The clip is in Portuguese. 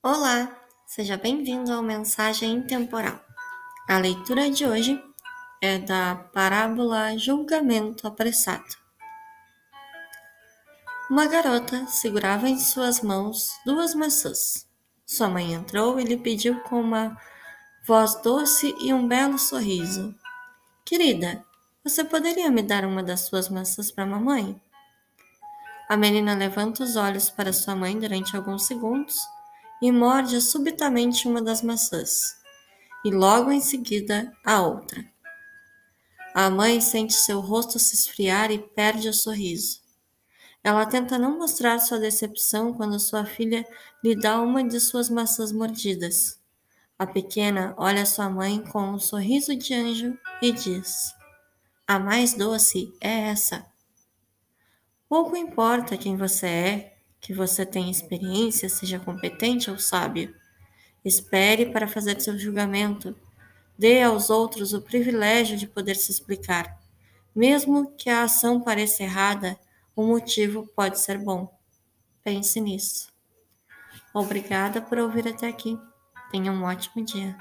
Olá, seja bem-vindo ao Mensagem Intemporal. A leitura de hoje é da parábola Julgamento Apressado. Uma garota segurava em suas mãos duas maçãs. Sua mãe entrou e lhe pediu com uma voz doce e um belo sorriso: Querida, você poderia me dar uma das suas maçãs para mamãe? A menina levanta os olhos para sua mãe durante alguns segundos e morde subitamente uma das maçãs, e logo em seguida a outra. A mãe sente seu rosto se esfriar e perde o sorriso. Ela tenta não mostrar sua decepção quando sua filha lhe dá uma de suas maçãs mordidas. A pequena olha sua mãe com um sorriso de anjo e diz: A mais doce é essa. Pouco importa quem você é, que você tenha experiência, seja competente ou sábio. Espere para fazer seu julgamento. Dê aos outros o privilégio de poder se explicar. Mesmo que a ação pareça errada, o motivo pode ser bom. Pense nisso. Obrigada por ouvir até aqui. Tenha um ótimo dia.